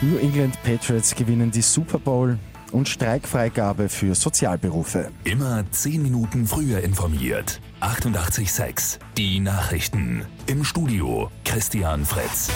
New England Patriots gewinnen die Super Bowl und Streikfreigabe für Sozialberufe. Immer 10 Minuten früher informiert. 88.6 Die Nachrichten. Im Studio Christian Fritz.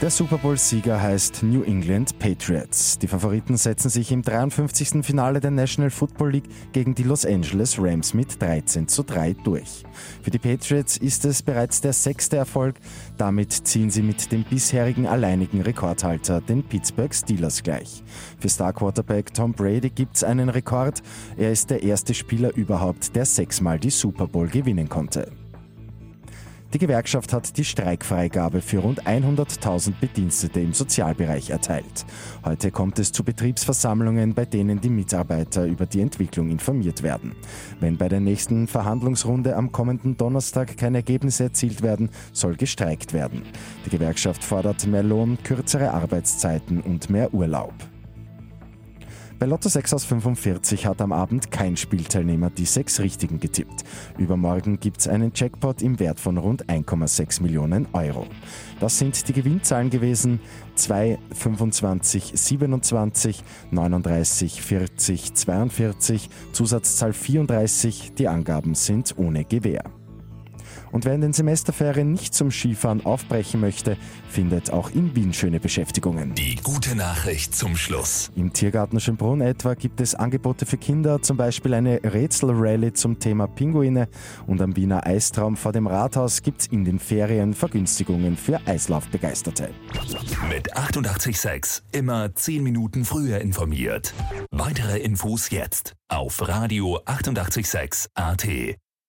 Der Super Bowl-Sieger heißt New England Patriots. Die Favoriten setzen sich im 53. Finale der National Football League gegen die Los Angeles Rams mit 13 zu 3 durch. Für die Patriots ist es bereits der sechste Erfolg. Damit ziehen sie mit dem bisherigen alleinigen Rekordhalter, den Pittsburgh Steelers, gleich. Für Star Quarterback Tom Brady gibt es einen Rekord. Er ist der erste Spieler überhaupt, der sechsmal die Super Bowl gewinnen konnte. Die Gewerkschaft hat die Streikfreigabe für rund 100.000 Bedienstete im Sozialbereich erteilt. Heute kommt es zu Betriebsversammlungen, bei denen die Mitarbeiter über die Entwicklung informiert werden. Wenn bei der nächsten Verhandlungsrunde am kommenden Donnerstag keine Ergebnisse erzielt werden, soll gestreikt werden. Die Gewerkschaft fordert mehr Lohn, kürzere Arbeitszeiten und mehr Urlaub. Bei Lotto 6 aus 45 hat am Abend kein Spielteilnehmer die sechs Richtigen getippt. Übermorgen gibt es einen Jackpot im Wert von rund 1,6 Millionen Euro. Das sind die Gewinnzahlen gewesen 2, 25, 27, 39, 40, 42, Zusatzzahl 34. Die Angaben sind ohne Gewähr. Und wer in den Semesterferien nicht zum Skifahren aufbrechen möchte, findet auch in Wien schöne Beschäftigungen. Die gute Nachricht zum Schluss. Im Tiergarten Schönbrunn etwa gibt es Angebote für Kinder, zum Beispiel eine Rätselrallye zum Thema Pinguine und am Wiener Eistraum vor dem Rathaus gibt es in den Ferien Vergünstigungen für Eislaufbegeisterte. Mit 886 immer 10 Minuten früher informiert. Weitere Infos jetzt auf Radio 886 AT.